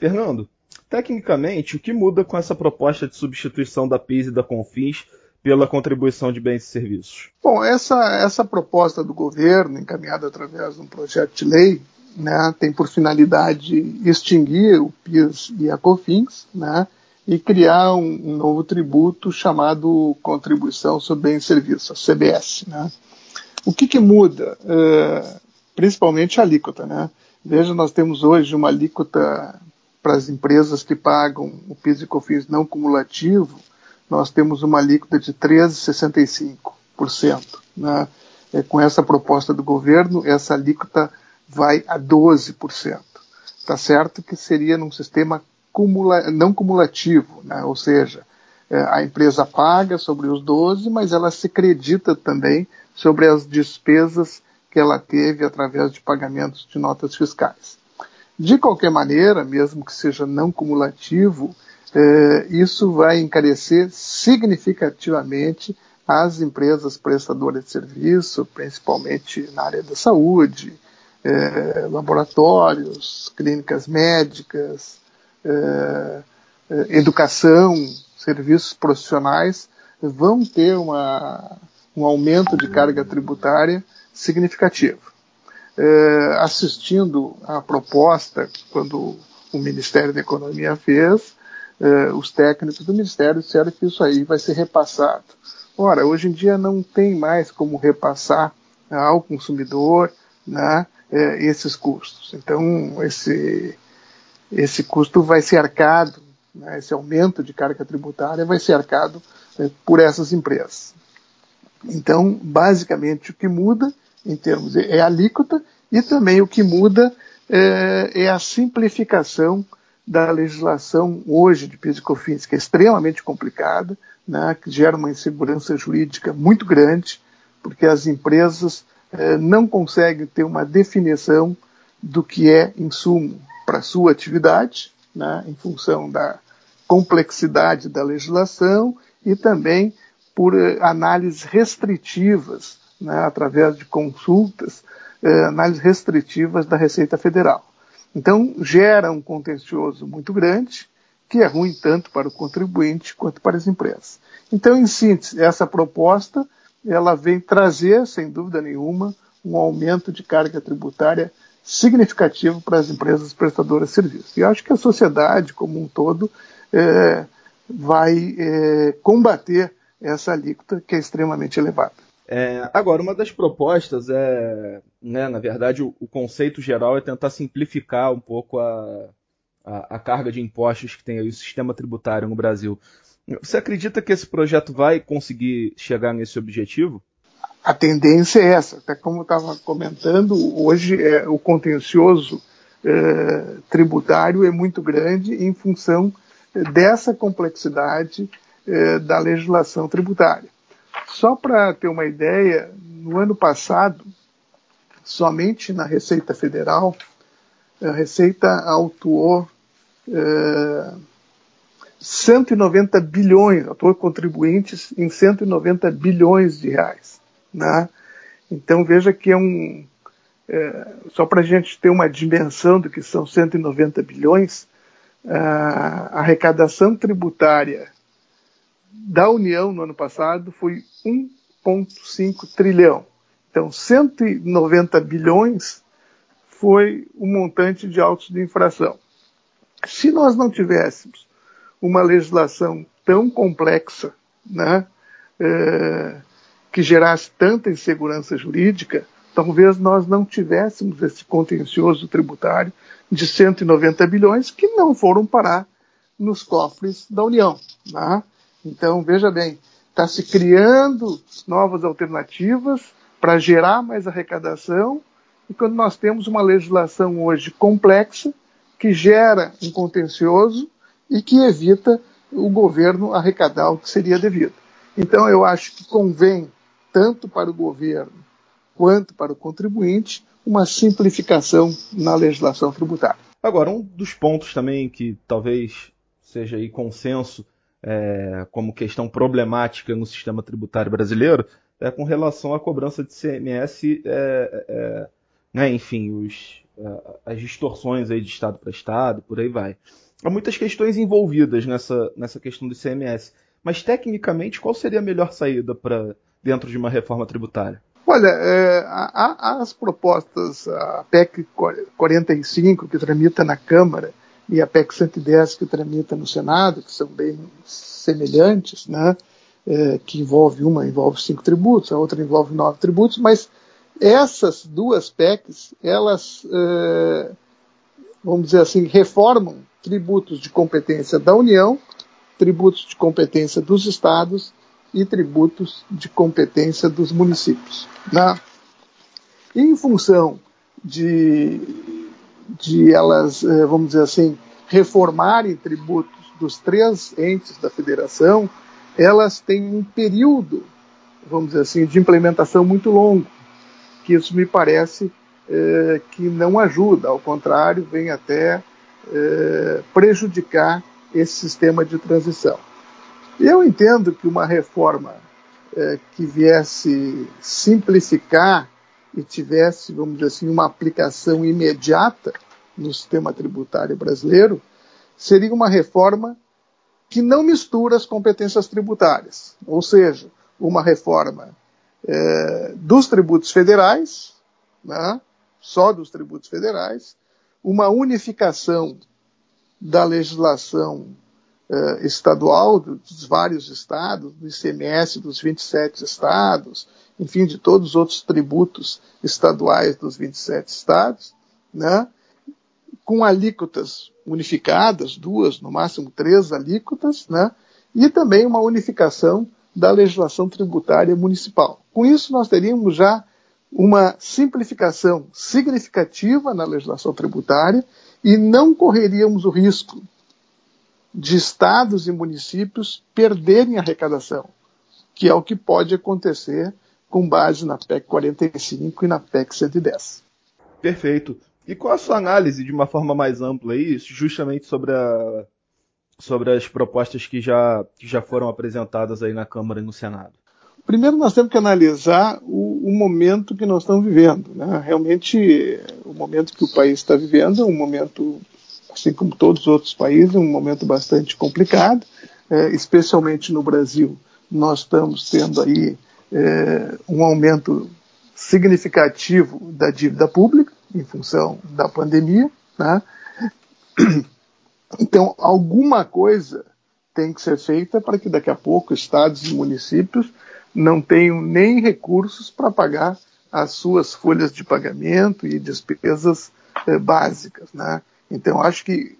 Fernando, tecnicamente, o que muda com essa proposta de substituição da PIS e da CONFINS pela contribuição de bens e serviços? Bom, essa, essa proposta do governo, encaminhada através de um projeto de lei, né, tem por finalidade extinguir o PIS e a COFINS, né, e criar um, um, novo tributo chamado Contribuição sobre Bens e Serviços, a CBS. Né. O que, que muda? Uh, principalmente a alíquota. Né. Veja, nós temos hoje uma alíquota para as empresas que pagam o PIS e COFINS não cumulativo, nós temos uma alíquota de 13,65%. Né? É, com essa proposta do governo, essa alíquota vai a 12%. Tá certo que seria num sistema cumula não cumulativo, né? ou seja, é, a empresa paga sobre os 12, mas ela se acredita também sobre as despesas que ela teve através de pagamentos de notas fiscais. De qualquer maneira, mesmo que seja não cumulativo, eh, isso vai encarecer significativamente as empresas prestadoras de serviço, principalmente na área da saúde, eh, laboratórios, clínicas médicas, eh, educação, serviços profissionais, vão ter uma, um aumento de carga tributária significativo. Assistindo à proposta, quando o Ministério da Economia fez, eh, os técnicos do Ministério disseram que isso aí vai ser repassado. Ora, hoje em dia não tem mais como repassar ao consumidor né, eh, esses custos. Então, esse, esse custo vai ser arcado, né, esse aumento de carga tributária vai ser arcado por essas empresas. Então, basicamente, o que muda em termos é a alíquota e também o que muda é, é a simplificação da legislação hoje de PIS e COFINS, que é extremamente complicada, né, que gera uma insegurança jurídica muito grande, porque as empresas eh, não conseguem ter uma definição do que é insumo para sua atividade, né, em função da complexidade da legislação e também por eh, análises restritivas, né, através de consultas, eh, análises restritivas da Receita Federal. Então, gera um contencioso muito grande, que é ruim tanto para o contribuinte quanto para as empresas. Então, em síntese, essa proposta ela vem trazer, sem dúvida nenhuma, um aumento de carga tributária significativo para as empresas prestadoras de serviços. E acho que a sociedade como um todo é, vai é, combater essa alíquota que é extremamente elevada. É, agora, uma das propostas é, né, na verdade, o, o, conceito geral é tentar simplificar um pouco a, a, a carga de impostos que tem aí o sistema tributário no Brasil. Você acredita que esse projeto vai conseguir chegar nesse objetivo? A tendência é essa. Até como eu estava comentando, hoje é, o contencioso é, tributário é muito grande em função dessa complexidade é, da legislação tributária. Só para ter uma ideia, no ano passado, somente na Receita Federal, a Receita autuou é, 190 bilhões, atuou contribuintes em 190 bilhões de reais. Né? Então veja que é um. É, só para a gente ter uma dimensão do que são 190 bilhões, a arrecadação tributária da União no ano passado foi 1,5 trilhão. Então, 190 bilhões foi o montante de autos de infração. Se nós não tivéssemos uma legislação tão complexa, né, é, que gerasse tanta insegurança jurídica, talvez nós não tivéssemos esse contencioso tributário de 190 bilhões que não foram parar nos cofres da União. Né? Então, veja bem, está se criando novas alternativas para gerar mais arrecadação, e quando nós temos uma legislação hoje complexa, que gera um contencioso e que evita o governo arrecadar o que seria devido. Então, eu acho que convém, tanto para o governo quanto para o contribuinte, uma simplificação na legislação tributária. Agora, um dos pontos também que talvez seja aí consenso é, como questão problemática no sistema tributário brasileiro é com relação à cobrança de CMS é, é, né, enfim, os, as distorções aí de estado para estado, por aí vai. Há muitas questões envolvidas nessa, nessa questão do ICMS. Mas tecnicamente, qual seria a melhor saída para dentro de uma reforma tributária? Olha, é, as propostas, a PEC 45 que tramita na Câmara e a PEC 110 que tramita no Senado, que são bem semelhantes, né? É, que envolve uma envolve cinco tributos, a outra envolve nove tributos, mas essas duas PECs, elas, é, vamos dizer assim, reformam tributos de competência da União, tributos de competência dos estados e tributos de competência dos municípios. Né? em função de, de elas, é, vamos dizer assim, reformarem tributos dos três entes da federação, elas têm um período, vamos dizer assim, de implementação muito longo que isso me parece é, que não ajuda, ao contrário, vem até é, prejudicar esse sistema de transição. Eu entendo que uma reforma que viesse simplificar e tivesse, vamos dizer assim, uma aplicação imediata no sistema tributário brasileiro, seria uma reforma que não mistura as competências tributárias, ou seja, uma reforma é, dos tributos federais, né, só dos tributos federais, uma unificação da legislação é, estadual dos vários estados, do ICMS dos 27 estados, enfim, de todos os outros tributos estaduais dos 27 estados, né, com alíquotas unificadas, duas, no máximo três alíquotas, né, e também uma unificação da legislação tributária municipal. Com isso, nós teríamos já uma simplificação significativa na legislação tributária e não correríamos o risco de estados e municípios perderem arrecadação, que é o que pode acontecer com base na PEC 45 e na PEC 110. Perfeito. E qual a sua análise de uma forma mais ampla aí, justamente sobre a, sobre as propostas que já, que já foram apresentadas aí na Câmara e no Senado? Primeiro, nós temos que analisar o, o momento que nós estamos vivendo. Né? Realmente, o momento que o país está vivendo é um momento, assim como todos os outros países, um momento bastante complicado, é, especialmente no Brasil. Nós estamos tendo aí é, um aumento significativo da dívida pública em função da pandemia. Né? Então, alguma coisa tem que ser feita para que daqui a pouco estados e municípios não tenham nem recursos para pagar as suas folhas de pagamento e despesas eh, básicas. Né? Então, acho que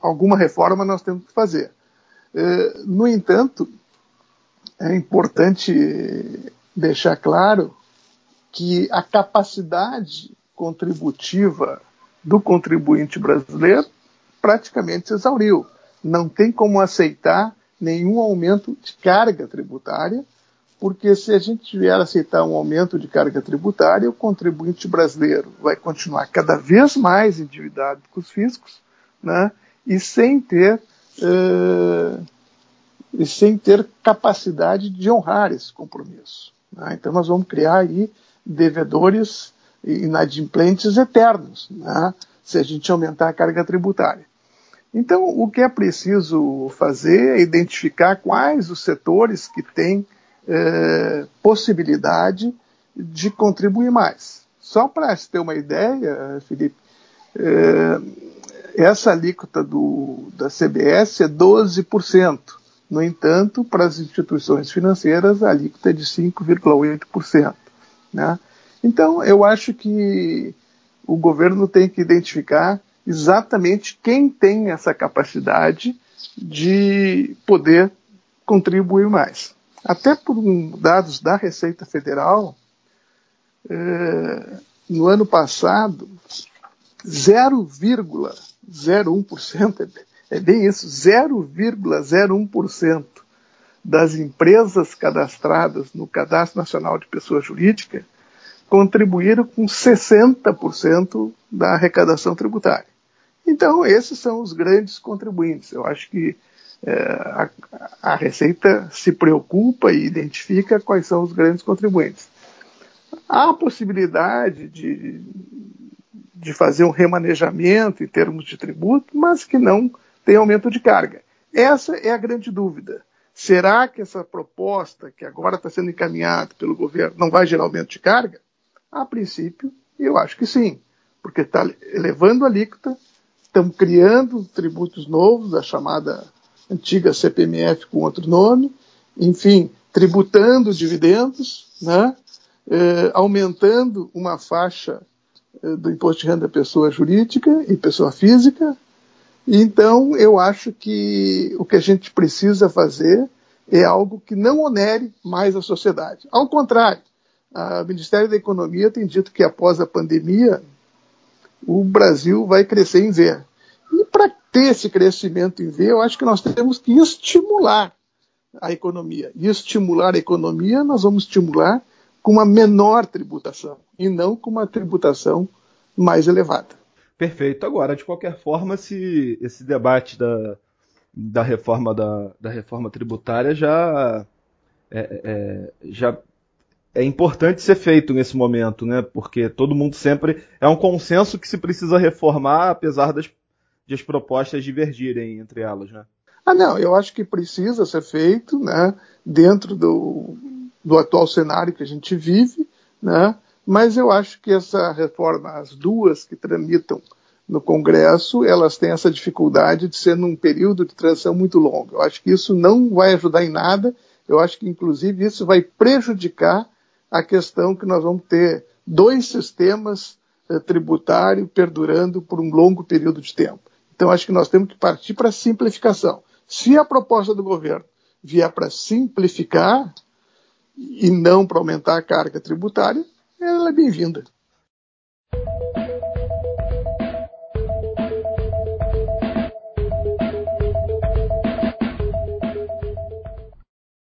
alguma reforma nós temos que fazer. Eh, no entanto, é importante deixar claro que a capacidade contributiva do contribuinte brasileiro praticamente se exauriu. Não tem como aceitar nenhum aumento de carga tributária, porque se a gente vier aceitar um aumento de carga tributária, o contribuinte brasileiro vai continuar cada vez mais endividado com os fiscos, né? E sem ter uh, e sem ter capacidade de honrar esse compromisso. Né? Então nós vamos criar aí devedores inadimplentes eternos, né? se a gente aumentar a carga tributária. Então, o que é preciso fazer é identificar quais os setores que têm é, possibilidade de contribuir mais. Só para ter uma ideia, Felipe, é, essa alíquota do, da CBS é 12%. No entanto, para as instituições financeiras, a alíquota é de 5,8%. Né? Então, eu acho que o governo tem que identificar exatamente quem tem essa capacidade de poder contribuir mais. Até por dados da Receita Federal, é, no ano passado, 0,01%, é bem isso, 0,01% das empresas cadastradas no Cadastro Nacional de Pessoa Jurídica contribuíram com 60% da arrecadação tributária. Então, esses são os grandes contribuintes. Eu acho que é, a, a, Receita se preocupa e identifica quais são os grandes contribuintes. Há a possibilidade de, de fazer um remanejamento em termos de tributo, mas que não tem aumento de carga. Essa é a grande dúvida. Será que essa proposta que agora está sendo encaminhada pelo governo não vai gerar aumento de carga? A princípio, eu acho que sim, porque está elevando a alíquota, estamos criando tributos novos, a chamada antiga CPMF com outro nome, enfim, tributando dividendos, né? Eh, aumentando uma faixa eh, do imposto de renda da pessoa jurídica e pessoa física, então, eu acho que o que a gente precisa fazer é algo que não onere mais a sociedade. Ao contrário, o Ministério da Economia tem dito que após a pandemia, o Brasil vai crescer em V. E para ter esse crescimento em V, eu acho que nós temos que estimular a economia. E estimular a economia, nós vamos estimular com uma menor tributação e não com uma tributação mais elevada. Perfeito. Agora, de qualquer forma, se esse debate da, da reforma da, da reforma tributária já é, é, já é importante ser feito nesse momento, né? Porque todo mundo sempre é um consenso que se precisa reformar, apesar das, das propostas divergirem entre elas, né? Ah, não, eu acho que precisa ser feito, né? Dentro do, do atual cenário que a gente vive, né? Mas eu acho que essa reforma, as duas que tramitam no Congresso, elas têm essa dificuldade de ser num período de transição muito longo. Eu acho que isso não vai ajudar em nada. Eu acho que, inclusive, isso vai prejudicar a questão que nós vamos ter dois sistemas eh, tributários perdurando por um longo período de tempo. Então, acho que nós temos que partir para a simplificação. Se a proposta do governo vier para simplificar e não para aumentar a carga tributária, ela é bem-vinda.